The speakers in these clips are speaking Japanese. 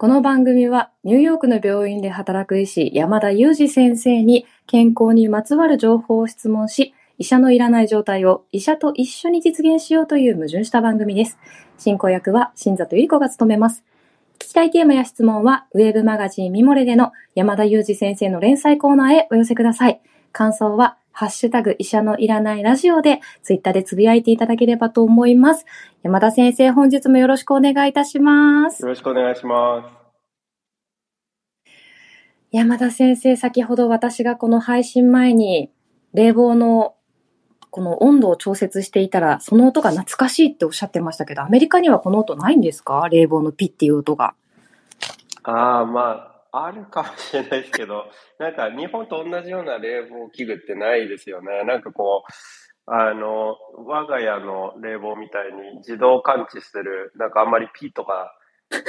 この番組はニューヨークの病院で働く医師山田裕二先生に健康にまつわる情報を質問し、医者のいらない状態を医者と一緒に実現しようという矛盾した番組です。進行役は新里ゆり子が務めます。聞きたいテーマや質問は、ウェブマガジンミモレでの山田裕二先生の連載コーナーへお寄せください。感想は、ハッシュタグ医者のいらないラジオで、ツイッターでつぶやいていただければと思います。山田先生、本日もよろしくお願いいたします。よろしくお願いします。山田先生、先ほど私がこの配信前に、冷房のこの温度を調節していたら、その音が懐かしいっておっしゃってましたけど、アメリカにはこの音ないんですか？冷房のピッっていう音が。ああ、まあ、あるかもしれないですけど、なんか日本と同じような冷房器具ってないですよね。なんかこう、あの、我が家の冷房みたいに自動感知する、なんかあんまりピッとか、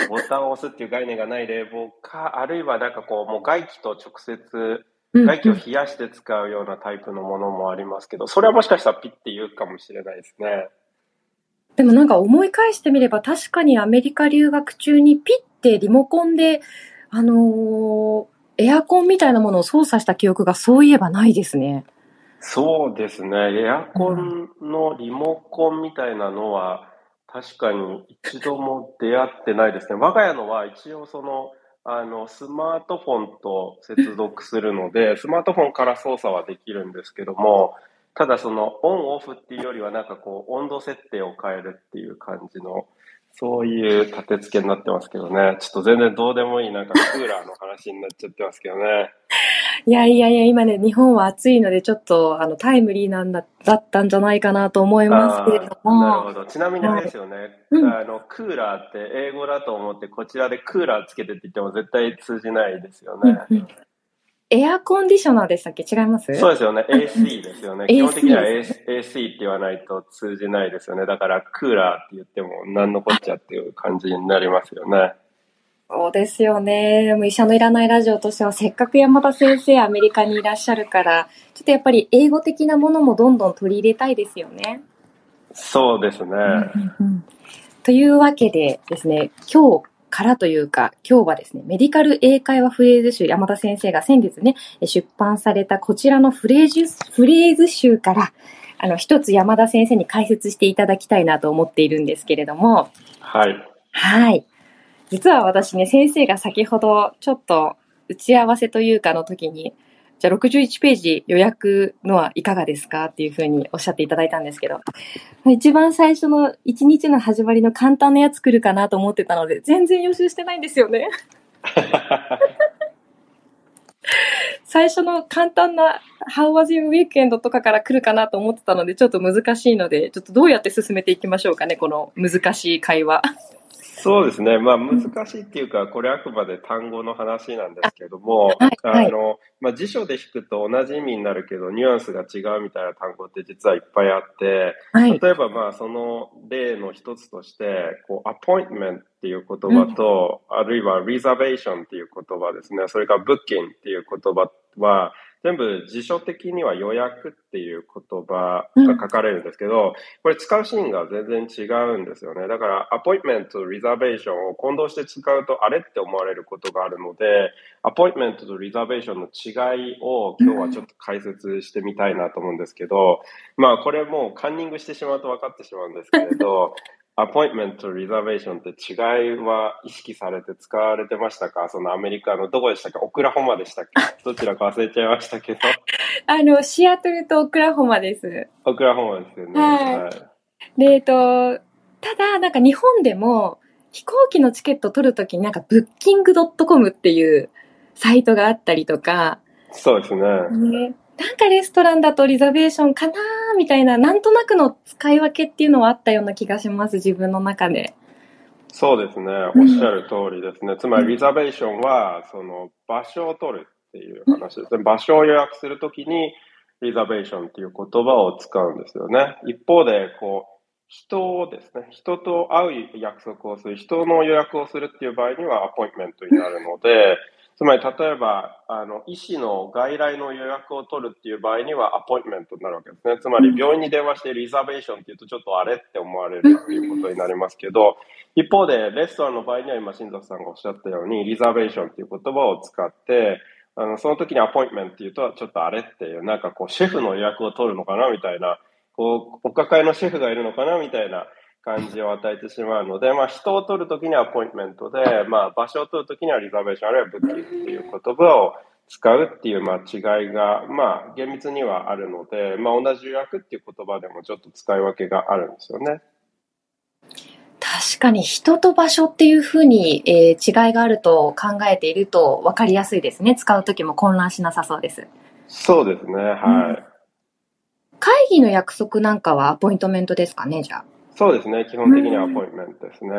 ボタンを押すっていう概念がない冷房か、あるいはなんかこう、もう外気と直接、外気を冷やして使うようなタイプのものもありますけど、それはもしかしたらピッて言うかもしれないですね。でもなんか思い返してみれば確かにアメリカ留学中にピッてリモコンで、あのーエアコンみたいなものを操作した記憶がそういえばないですね。そうですね。エアコンのリモコンみたいなのは、確かに一度も出会ってないですね。我が家のは一応その、あの、スマートフォンと接続するので、スマートフォンから操作はできるんですけども、ただそのオンオフっていうよりはなんかこう温度設定を変えるっていう感じの、そういう立て付けになってますけどね。ちょっと全然どうでもいいなんかクーラーの話になっちゃってますけどね。いやいやいや、今ね、日本は暑いのでちょっとあのタイムリーなんだだったんじゃないかなと思いますけれども。なるほど。ちなみにあれですよね。はいうんあの、クーラーって英語だと思って、こちらでクーラーつけてって言っても絶対通じないですよね。うんうんエアコンディショナーでしたっけ？違います？そうですよね。AC ですよね。基本的には AC, って言わないと通じないですよね。だから、クーラーって言っても何のこっちゃっていう感じになりますよね。そうですよね。でも医者のいらないラジオとしては、せっかく山田先生アメリカにいらっしゃるから、ちょっとやっぱり英語的なものもどんどん取り入れたいですよね。そうですね。というわけでですね、今日からというか、今日はですね、メディカル英会話フレーズ集、山田先生が先月ね、出版されたこちらのフレーズ、フレーズ集から、あの、一つ山田先生に解説していただきたいなと思っているんですけれども、はい。はい。実は私ね、先生が先ほどちょっと打ち合わせというかの時に、じゃあ61ページ予約のはいかがですかっていうふうにおっしゃっていただいたんですけど、一番最初の一日の始まりの簡単なやつ来るかなと思ってたので、全然予習してないんですよね。最初の簡単な How was your weekend? とかから来るかなと思ってたので、ちょっと難しいので、ちょっとどうやって進めていきましょうかね、この難しい会話。そうですね。まあ難しいっていうか、これあくまで単語の話なんですけども、はいはいあの、まあ辞書で引くと同じ意味になるけど、ニュアンスが違うみたいな単語って実はいっぱいあって、はい。例えばまあその例の一つとして、こう、アポイントメントっていう言葉と、あるいは reservation っていう言葉ですね。それから booking っていう言葉は、全部辞書的には予約っていう言葉が書かれるんですけど、これ使うシーンが全然違うんですよね。だから、アポイントメントとリザベーションを混同して使うと、あれって思われることがあるので、アポイントメントとリザベーションの違いを今日はちょっと解説してみたいなと思うんですけど、まあこれもうカンニングしてしまうと分かってしまうんですけれど、アポイントメントとリザベーションって違いは意識されて使われてましたか？そのアメリカのどこでしたっけオクラホマでしたっけ？どちらか忘れちゃいましたけど。あの、シアトルとオクラホマです。オクラホマですよね。はいで、えっと、ただ、なんか日本でも飛行機のチケット取るときになんかブッキングドットコムっていうサイトがあったりとか、そうですね。ね、なんかレストランだとリザベーションかなーみたいな、なんとなくの使い分けっていうのはあったような気がします、自分の中で。そうですね。おっしゃる通りですね。つまりリザベーションは、その場所を取るっていう話ですね。場所を予約するときに、リザベーションっていう言葉を使うんですよね。一方で、こう、人をですね、人と会う約束をする、人の予約をするっていう場合にはアポイントメントになるので、つまり、例えば、あの、医師の外来の予約を取るっていう場合には、アポイントメントになるわけですね。つまり、病院に電話してリザベーションっていうと、ちょっとあれって思われるっていうことになりますけど、一方で、レストランの場合には、今、新藤さんがおっしゃったように、リザベーションっていう言葉を使って、あの、その時にアポイントメントっていうと、ちょっとあれっていう、なんかこう、シェフの予約を取るのかなみたいな、こう、お抱えのシェフがいるのかなみたいな、感じを与えてしまうので、まあ、人を取るときにはアポイントメントで、まあ、場所を取るときにはリザベーションあるいはブッキングっていう言葉を使うっていう、まあ、違いが、まあ、厳密にはあるので、まあ、同じ予約っていう言葉でもちょっと使い分けがあるんですよね。確かに人と場所っていうふうに、えー、違いがあると考えていると分かりやすいですね。使うときも混乱しなさそうです。そうですね。はい。うん、会議の約束なんかはアポイントメントですかね、じゃあ。そうですね。基本的にはアポイントメントですね。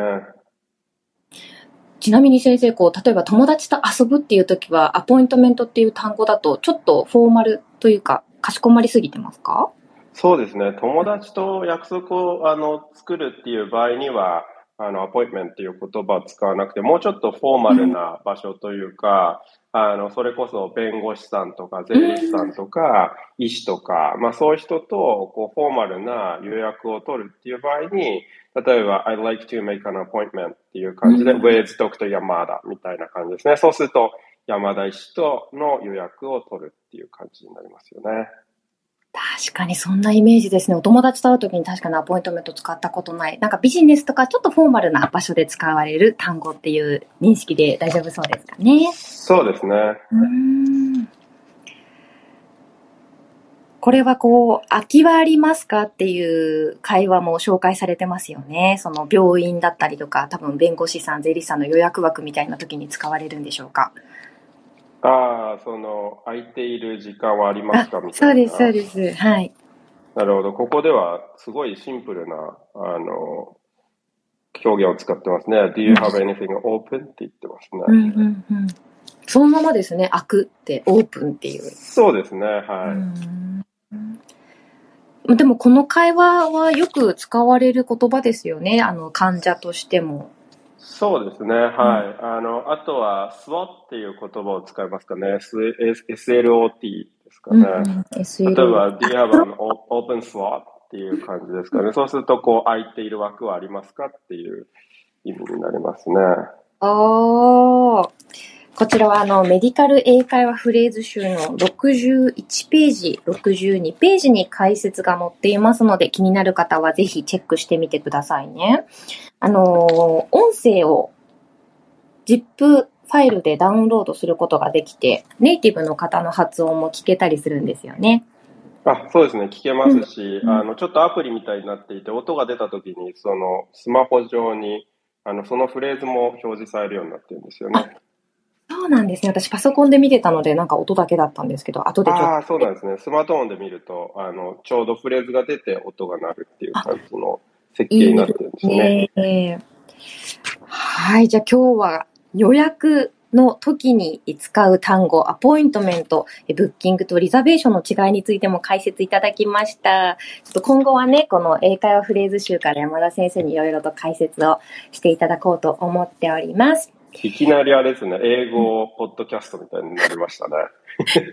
ちなみに先生、こう、例えば友達と遊ぶっていう時は、アポイントメントっていう単語だと、ちょっとフォーマルというか、かしこまりすぎてますか？そうですね。友達と約束をあの作るっていう場合には、あの、アポイントメントっていう言葉を使わなくて、もうちょっとフォーマルな場所というか、あの、それこそ弁護士さんとか税理士さんとか、医師とか、まあそういう人と、こう、フォーマルな予約を取るっていう場合に、例えば、I'd like to make an appointment っていう感じで、with Dr. 山田みたいな感じですね。そうすると、山田医師との予約を取るっていう感じになりますよね。確かにそんなイメージですね。お友達と会うときに確かにアポイントメント使ったことない。なんかビジネスとかちょっとフォーマルな場所で使われる単語っていう認識で大丈夫そうですかね。そうですね。うんこれはこう、空きはありますかっていう会話も紹介されてますよね。その病院だったりとか、多分弁護士さん、税理士さんの予約枠みたいな時に使われるんでしょうか。ああ、その、空いている時間はありますか？みたいな。そうです、そうです。はい。なるほど。ここでは、すごいシンプルな、あの、表現を使ってますね。Do you have anything open? って言ってますね。うんうんうん。そのままですね。開くって、オープンっていう。そうですね。はい。でもこの会話はよく使われる言葉ですよね。あの、患者としても。そうですね、はい。あの、あとは、SWOT っていう言葉を使いますかね。SLOT ですかね。例えば、Do you have an open slot? っていう感じですかね。そうすると、こう、空いている枠はありますかっていう意味になりますね。ああ。こちらはあの、メディカル英会話フレーズ集の61ページ、62ページに解説が載っていますので、気になる方はぜひチェックしてみてくださいね。あの、音声を ZIP ファイルでダウンロードすることができて、ネイティブの方の発音も聞けたりするんですよね。あそうですね、聞けますし、うん、あの、ちょっとアプリみたいになっていて、音が出た時に、その、スマホ上に、あの、そのフレーズも表示されるようになってるんですよね。そうなんですね。私パソコンで見てたので、なんか音だけだったんですけど、後でちょっと。ああ、そうなんですね。スマートフォンで見ると、あの、ちょうどフレーズが出て音が鳴るっていう感じの設計になってるんですね。いいねはい。じゃあ今日は予約の時に使う単語、アポイントメント、ブッキングとリザベーションの違いについても解説いただきました。ちょっと今後はね、この英会話フレーズ集から山田先生にいろいろと解説をしていただこうと思っております。いきなりあれですね、英語ポッドキャストみたいになりましたね。ちょっ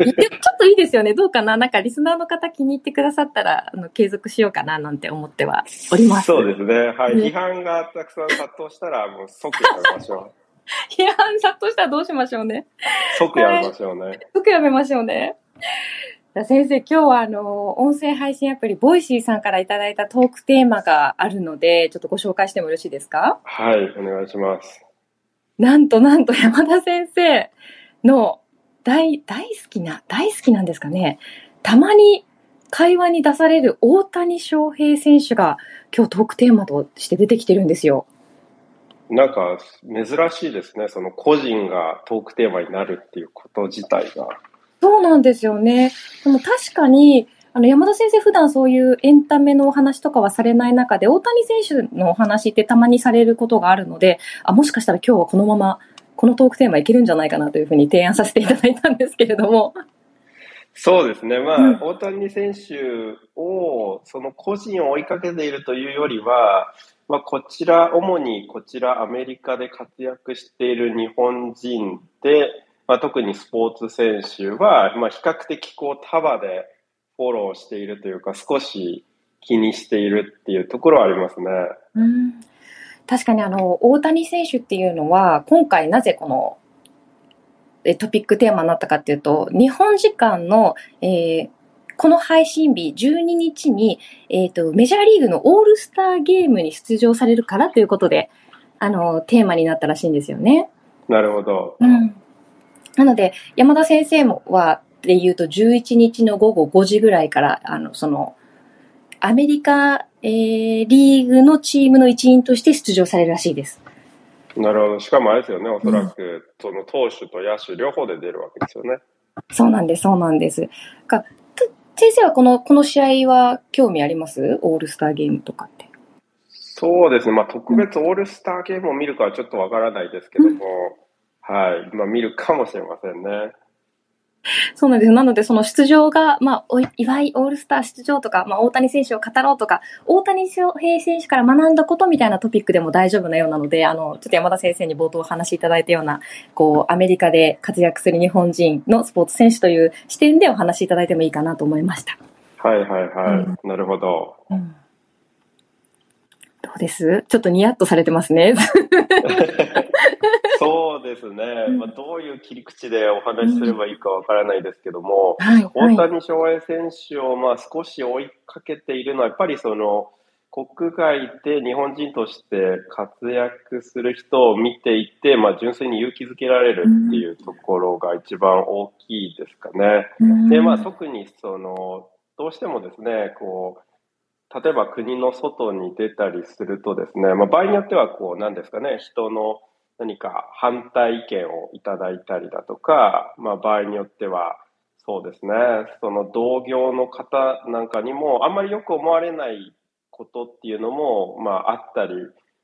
といいですよね。どうかな？なんかリスナーの方気に入ってくださったら、あの、継続しようかななんて思ってはおります。そうですね。はい。批判がたくさん殺到したら、もう即やめましょう。批判殺到したらどうしましょうね。即やめましょうね。はい、即やめましょうね。先生、今日はあの、音声配信アプリ、 Voicy さんからいただいたトークテーマがあるので、ちょっとご紹介してもよろしいですか？はい、お願いします。なんとなんと山田先生の大、大好きな、大好きなんですかね。たまに会話に出される大谷翔平選手が今日トークテーマとして出てきてるんですよ。なんか珍しいですね。その個人がトークテーマになるっていうこと自体が。そうなんですよね。でも確かに、あの、山田先生普段そういうエンタメのお話とかはされない中で、大谷選手のお話ってたまにされることがあるので、あ、もしかしたら今日はこのまま、このトークテーマいけるんじゃないかなというふうに提案させていただいたんですけれども。そうですね。まあ、うん、大谷選手を、その個人を追いかけているというよりは、まあ、こちら、主にこちらアメリカで活躍している日本人で、まあ、特にスポーツ選手は、まあ、比較的こう束でフォローしているというか、少し気にしているっていうところはありますね。うん確かにあの、大谷選手っていうのは、今回なぜこのトピックテーマになったかっていうと、日本時間の、えー、この配信日12日に、えっ、ー、と、メジャーリーグのオールスターゲームに出場されるからということで、あの、テーマになったらしいんですよね。なるほど。うん。なので、山田先生もは、で言うと11日の午後5時ぐらいから、あの、その、アメリカ、えー、リーグのチームの一員として出場されるらしいです。なるほど。しかもあれですよね、おそらく、うん、その投手と野手両方で出るわけですよね。そうなんです、そうなんです。か先生はこの、この試合は興味あります？オールスターゲームとかって。そうですね。まあ、特別オールスターゲームを見るかはちょっとわからないですけども、うん、はい。まあ、見るかもしれませんね。そうなんです。なので、その出場が、まあ、祝いオールスター出場とか、まあ、大谷選手を語ろうとか、大谷翔平選手から学んだことみたいなトピックでも大丈夫なようなので、あの、ちょっと山田先生に冒頭お話しいただいたような、こう、アメリカで活躍する日本人のスポーツ選手という視点でお話しいただいてもいいかなと思いました。はいはいはい。うん、なるほど。うんどうです？ちょっとニヤッとされてますね。そうですね、まあ、どういう切り口でお話しすればいいかわからないですけども、大谷翔平選手をまあ少し追いかけているのは、やっぱりその国外で日本人として活躍する人を見ていて、まあ、純粋に勇気づけられるっていうところが一番大きいですかね。で、まあ、特にそのどうしてもですね、こう例えば国の外に出たりするとですね、まあ、場合によってはこう、なんですかね、人の何か反対意見をいただいたりだとか、まあ、場合によっては、そうですね、その同業の方なんかにも、あんまりよく思われないことっていうのも、まあ、あったり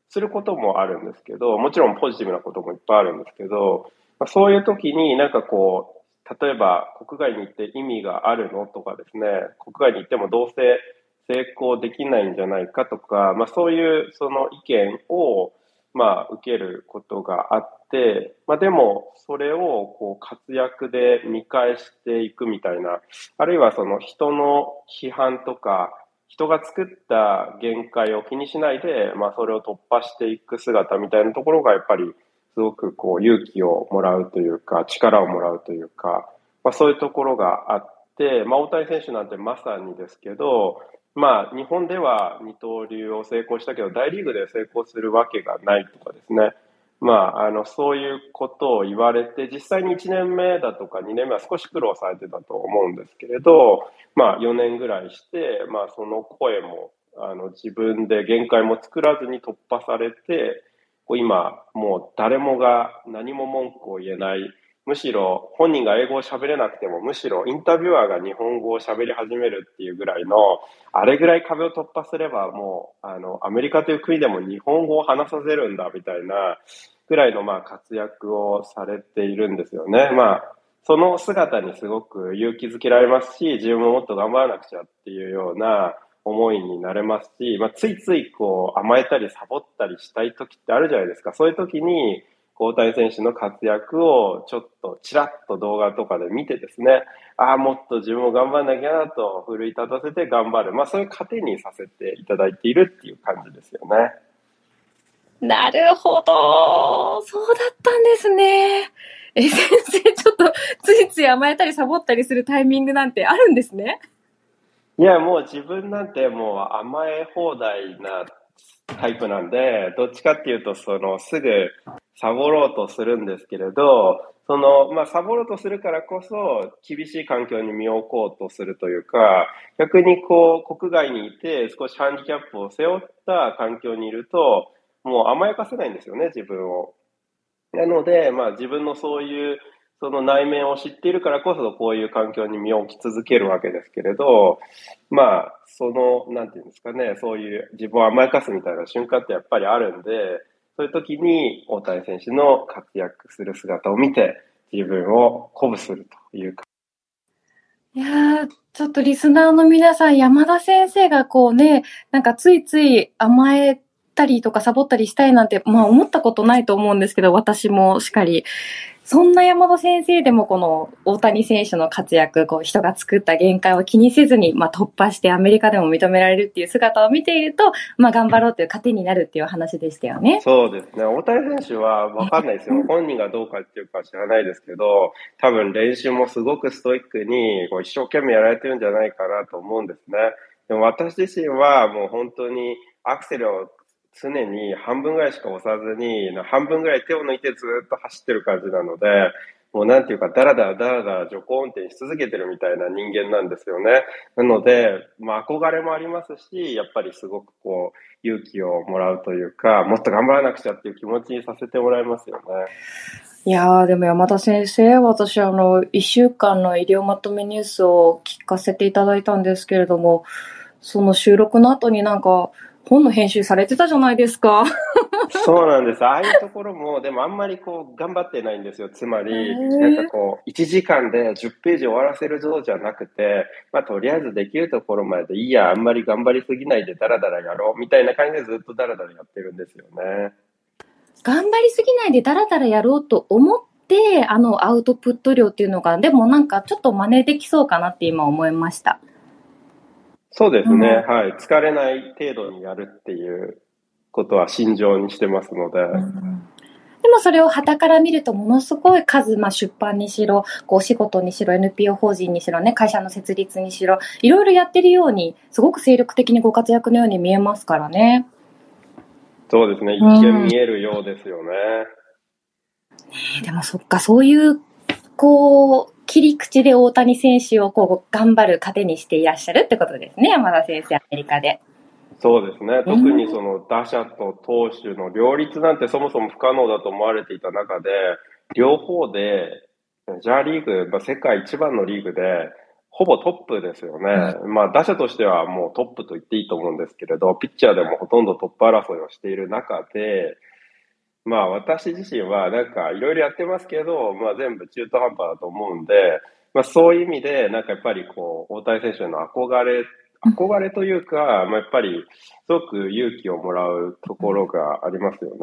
することもあるんですけど、もちろんポジティブなこともいっぱいあるんですけど、まあ、そういう時になんかこう、例えば国外に行って意味があるのとかですね、国外に行ってもどうせ成功できないんじゃないかとか、まあ、そういうその意見を、まあ、受けることがあって、まあ、でもそれをこう活躍で見返していくみたいなあるいはその人の批判とか人が作った限界を気にしないで、まあ、それを突破していく姿みたいなところがやっぱりすごくこう勇気をもらうというか力をもらうというか、まあ、そういうところがあって、まあ、大谷選手なんてまさにですけどまあ、日本では二刀流を成功したけど、大リーグで成功するわけがないとかですね。まあ、あの、そういうことを言われて、実際に1年目だとか2年目は少し苦労されてたと思うんですけれど、まあ、4年ぐらいして、まあ、その声も、あの、自分で限界も作らずに突破されて、今、もう誰もが何も文句を言えない、むしろ本人が英語を喋れなくても、むしろインタビュアーが日本語を喋り始めるっていうぐらいの、あれぐらい壁を突破すればもう、あの、アメリカという国でも日本語を話させるんだみたいなぐらいのまあ活躍をされているんですよね。まあ、その姿にすごく勇気づけられますし、自分ももっと頑張らなくちゃっていうような思いになれますし、まあ、ついついこう甘えたりサボったりしたい時ってあるじゃないですか。そういう時に、大谷選手の活躍をちょっとちらっと動画とかで見てですね、ああ、もっと自分も頑張らなきゃなと奮い立たせて頑張る。まあそういう糧にさせていただいているっていう感じですよね。なるほど。そうだったんですね。え、先生、ちょっとついつい甘えたりサボったりするタイミングなんてあるんですね？いや、もう自分なんてもう甘え放題なタイプなんで、どっちかっていうと、その、すぐサボろうとするんですけれど、その、まあ、サボろうとするからこそ、厳しい環境に身を置こうとするというか、逆にこう、国外にいて少しハンディキャップを背負った環境にいると、もう甘やかせないんですよね、自分を。なので、まあ、自分のそういうその内面を知っているからこそ、こういう環境に身を置き続けるわけですけれど、まあ、その、なんていうんですかね、そういう自分を甘やかすみたいな瞬間ってやっぱりあるんで、そういう時に大谷選手の活躍する姿を見て、自分を鼓舞するというか。いや、ちょっとリスナーの皆さん、山田先生がこうね、なんかついつい甘えったりとかサボったりしたいなんて、まあ思ったことないと思うんですけど、私もしっかり。そんな山田先生でもこの大谷選手の活躍、こう人が作った限界を気にせずに、まあ、突破してアメリカでも認められるっていう姿を見ていると、まあ、頑張ろうという糧になるっていう話でしたよね。そうですね。大谷選手はわかんないですよ。本人がどうかっていうか知らないですけど、多分練習もすごくストイックにこう一生懸命やられてるんじゃないかなと思うんですね。でも私自身はもう本当にアクセルを常に半分ぐらいしか押さずに、半分ぐらい手を抜いてずっと走ってる感じなので、もうなんていうか、だらだらだらだら徐行運転し続けてるみたいな人間なんですよね。なので、まあ憧れもありますし、やっぱりすごくこう、勇気をもらうというか、もっと頑張らなくちゃっていう気持ちにさせてもらいますよね。いやー、でも山田先生、私あの、一週間の医療まとめニュースを聞かせていただいたんですけれども、その収録の後になんか、本の編集されてたじゃないですか。そうなんです。ああいうところも、でもあんまりこう、頑張ってないんですよ。つまり、なんかこう、1時間で10ページ終わらせるぞじゃなくて、まあ、とりあえずできるところまでいいや、あんまり頑張りすぎないでダラダラやろう、みたいな感じでずっとダラダラやってるんですよね。頑張りすぎないでダラダラやろうと思って、あのアウトプット量っていうのが、でもなんかちょっと真似できそうかなって今思いました。そうですね、うん、はい。疲れない程度にやるっていうことは心情にしてますので。うんでもそれを旗から見るとものすごい数、まあ、出版にしろ、こうお仕事にしろ、NPO 法人にしろね、会社の設立にしろ、いろいろやってるように、すごく精力的にご活躍のように見えますからね。そうですね。一見見えるようですよね。うん、でもそっか、そういう、こう、切り口で大谷選手をこう頑張る糧にしていらっしゃるってことですね、山田先生、アメリカで。そうですね。特にその打者と投手の両立なんてそもそも不可能だと思われていた中で、両方で、メジャーリーグ、まあ、世界一番のリーグで、ほぼトップですよね。うん、まあ打者としてはもうトップと言っていいと思うんですけれど、ピッチャーでもほとんどトップ争いをしている中で、まあ私自身はなんかいろいろやってますけど、まあ全部中途半端だと思うんで、まあそういう意味でなんかやっぱりこう、大谷選手の憧れ、憧れというか、まあやっぱりすごく勇気をもらうところがありますよね。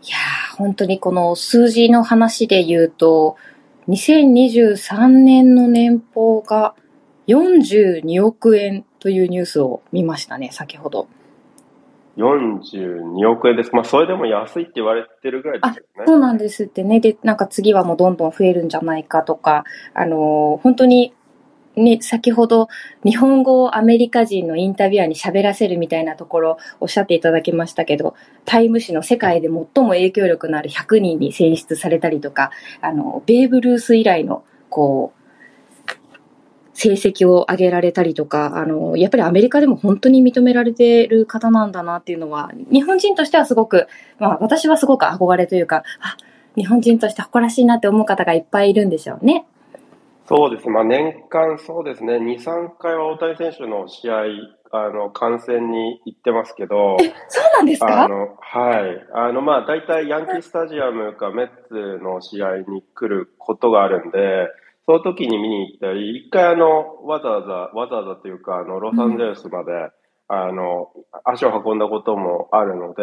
いや本当にこの数字の話で言うと、2023年の年俸が42億円というニュースを見ましたね、先ほど。42億円です。まあ、それでも安いって言われてるぐらいですよね。そうなんですってね。で、なんか次はもうどんどん増えるんじゃないかとか、あのー、本当に、ね、先ほど日本語をアメリカ人のインタビュアーに喋らせるみたいなところおっしゃっていただきましたけど、タイム誌の世界で最も影響力のある100人に選出されたりとか、あの、ベーブ・ルース以来の、こう、成績を上げられたりとか、あの、やっぱりアメリカでも本当に認められてる方なんだなっていうのは、日本人としてはすごく、まあ私はすごく憧れというか、あ、日本人として誇らしいなって思う方がいっぱいいるんでしょうね。そうです。まあ年間そうですね、2、3回は大谷選手の試合、あの、観戦に行ってますけど。え、そうなんですか？あの、はい。あの、まあ大体ヤンキースタジアムかメッツの試合に来ることがあるんで、その時に見に行ったり、一回あの、わざわざ、わざわざというか、あの、ロサンゼルスまで、うん、あの、足を運んだこともあるので、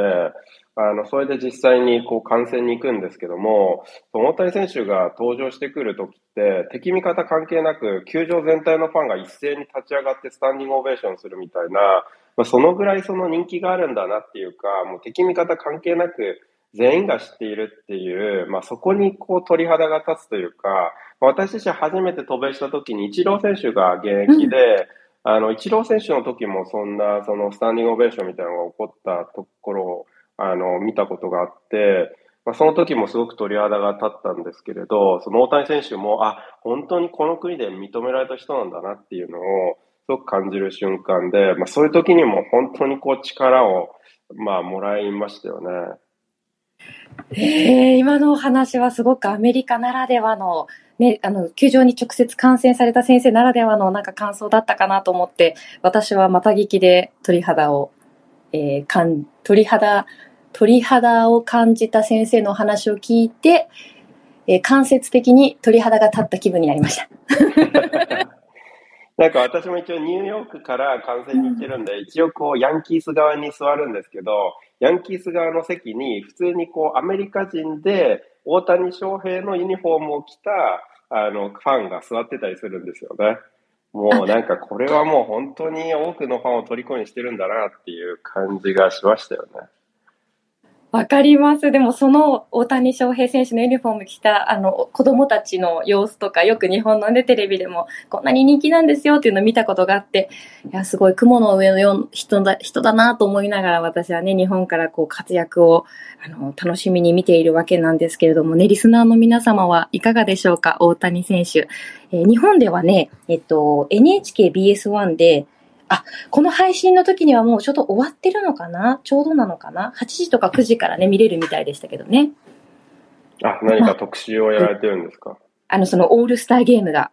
あの、それで実際にこう観戦に行くんですけども、大谷選手が登場してくる時って、敵味方関係なく、球場全体のファンが一斉に立ち上がってスタンディングオベーションするみたいな、まあ、そのぐらいその人気があるんだなっていうか、もう敵味方関係なく、全員が知っているっていう、まあ、そこにこう鳥肌が立つというか、私自身初めて渡米した時にイチロー選手が現役で、うん、あの、イチロー選手の時もそんな、そのスタンディングオベーションみたいなのが起こったところを、あの、見たことがあって、まあ、その時もすごく鳥肌が立ったんですけれど、その大谷選手も、あ、本当にこの国で認められた人なんだなっていうのを、すごく感じる瞬間で、まあ、そういう時にも本当にこう力を、まあ、もらいましたよね。えー、今のお話はすごくアメリカならではの、ね、あの、球場に直接観戦された先生ならではのなんか感想だったかなと思って、私はまた聞きで鳥肌を、えー、かん、鳥肌、鳥肌を感じた先生のお話を聞いて、えー、間接的に鳥肌が立った気分になりました。なんか私も一応ニューヨークから観戦に行ってるんで、一応こうヤンキース側に座るんですけど、ヤンキース側の席に普通にこうアメリカ人で大谷翔平のユニフォームを着たあのファンが座ってたりするんですよね。もうなんかこれはもう本当に多くのファンを虜にしてるんだなっていう感じがしましたよね。わかります。でもその大谷翔平選手のユニフォーム着たあの子供たちの様子とかよく日本のねテレビでもこんなに人気なんですよっていうのを見たことがあって、いやすごい雲の上のよ人だ人だなと思いながら私はね日本からこう活躍をあの楽しみに見ているわけなんですけれどもねリスナーの皆様はいかがでしょうか？大谷選手。えー、日本ではね、えっと NHKBS1 であ、この配信の時にはもうちょうど終わってるのかな？ちょうどなのかな ?8 時とか9時からね、見れるみたいでしたけどね。あ、何か特集をやられてるんですか、あの、そのオールスターゲームが。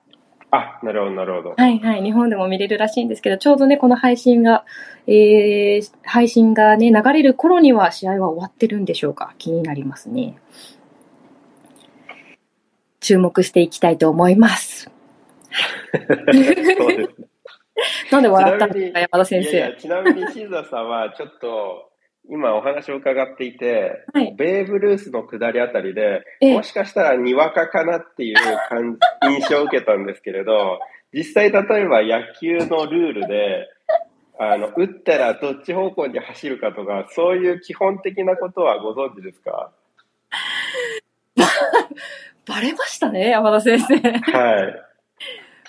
あ、なるほど、なるほど。はいはい。日本でも見れるらしいんですけど、ちょうどね、この配信が、えー、配信がね、流れる頃には試合は終わってるんでしょうか？気になりますね。注目していきたいと思います。そうですね。なんで笑ったんですか、山田先生。いやいやちなみに、新座さんはちょっと、今お話を伺っていて、はい、ベーブ・ルースの下りあたりで、もしかしたらにわかかなっていう感じ印象を受けたんですけれど、実際例えば野球のルールで、あの、打ったらどっち方向に走るかとか、そういう基本的なことはご存知ですか？バレましたね、山田先生。はい。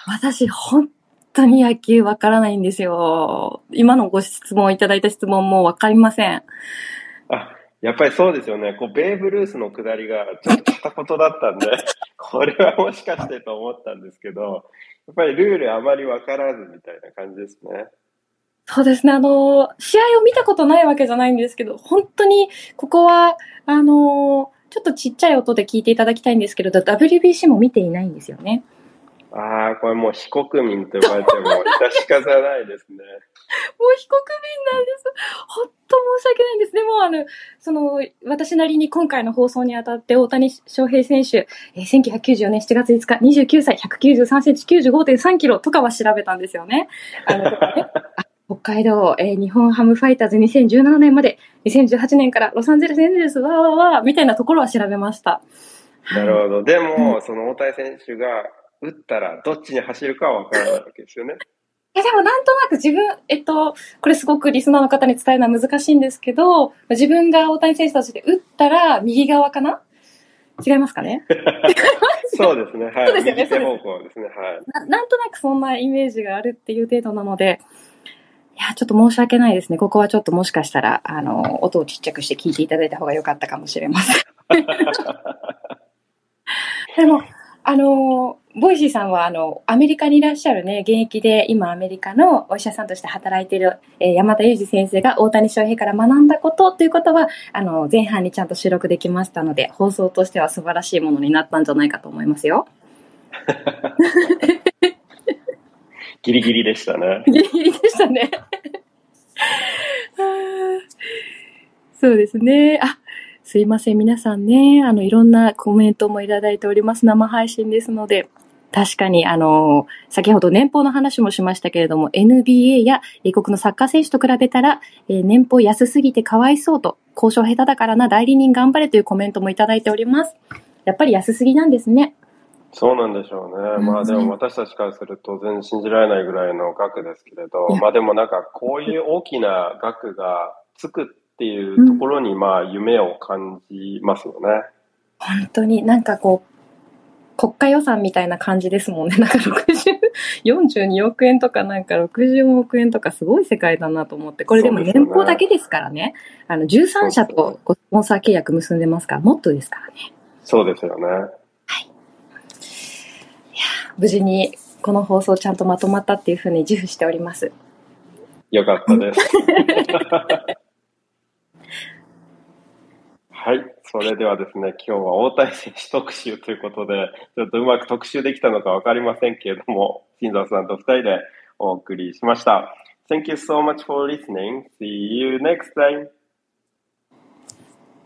私、本当に野球わからないんですよ。今のご質問いただいた質問もわかりません。あ、やっぱりそうですよね。こう、ベーブ・ルースの下りがちょっと片言だったんで、これはもしかしてと思ったんですけど、やっぱりルールあまりわからずみたいな感じですね。そうですね。あの、試合を見たことないわけじゃないんですけど、本当にここは、あの、ちょっとちっちゃい音で聞いていただきたいんですけど、WBC も見ていないんですよね。ああ、これもう非国民と呼ばれても致し方ないですね。もう非国民なんです。本当申し訳ないんです。でも、あの、その、私なりに今回の放送にあたって大谷翔平選手、えー、1994年7月5日、29歳、193センチ、95.3キロとかは調べたんですよね。あの、ね、北海道、えー、日本ハムファイターズ2017年まで、2018年からロサンゼルスエンゼルス、わーわーわーみたいなところは調べました。なるほど。でも、その大谷選手が打ったらどっちに走るかは分からないわけですよね。いや、でもなんとなく自分、えっと、これすごくリスナーの方に伝えるのは難しいんですけど、自分が大谷選手たちで打ったら右側かな？違いますかね？そうですね。はい。そうですね。右手方向ですね。はいな。なんとなくそんなイメージがあるっていう程度なので、いや、ちょっと申し訳ないですね。ここはちょっともしかしたら、あの、音をちっちゃくして聞いていただいた方が良かったかもしれません。でも、あの、 Voicy さんは、あの、アメリカにいらっしゃるね、現役で、今アメリカのお医者さんとして働いている、えー、山田裕二先生が大谷翔平から学んだことということは、あの、前半にちゃんと収録できましたので、放送としては素晴らしいものになったんじゃないかと思いますよ。ギリギリでしたね。ギリギリでしたね。そうですね。あ、すいません、皆さんね、あの、いろんなコメントもいただいております。生配信ですので、確かに、あの、先ほど年俸の話もしましたけれども、NBA や英国のサッカー選手と比べたら、えー、年俸安すぎてかわいそうと、交渉下手だからな、代理人頑張れというコメントもいただいております。やっぱり安すぎなんですね。そうなんでしょうね。うん、まあでも私たちからすると全然信じられないぐらいの額ですけれど、まあでもなんかこういう大きな額がつくっていうところに、まあ、夢を感じますよね。本当になんかこう、国家予算みたいな感じですもんね。なんか60、42億円とかなんか64億円とかすごい世界だなと思って。これでも年俸だけですからね。ねあの、13社とスポンサー契約結んでますから、もっとですからね。そうですよね。はい。いや無事にこの放送ちゃんとまとまったっていうふうに自負しております。よかったです。はい。それではですね、今日は大谷選手特集ということで、ちょっとうまく特集できたのかわかりませんけれども、新澤さんと二人でお送りしました。Thank you so much for listening. See you next time.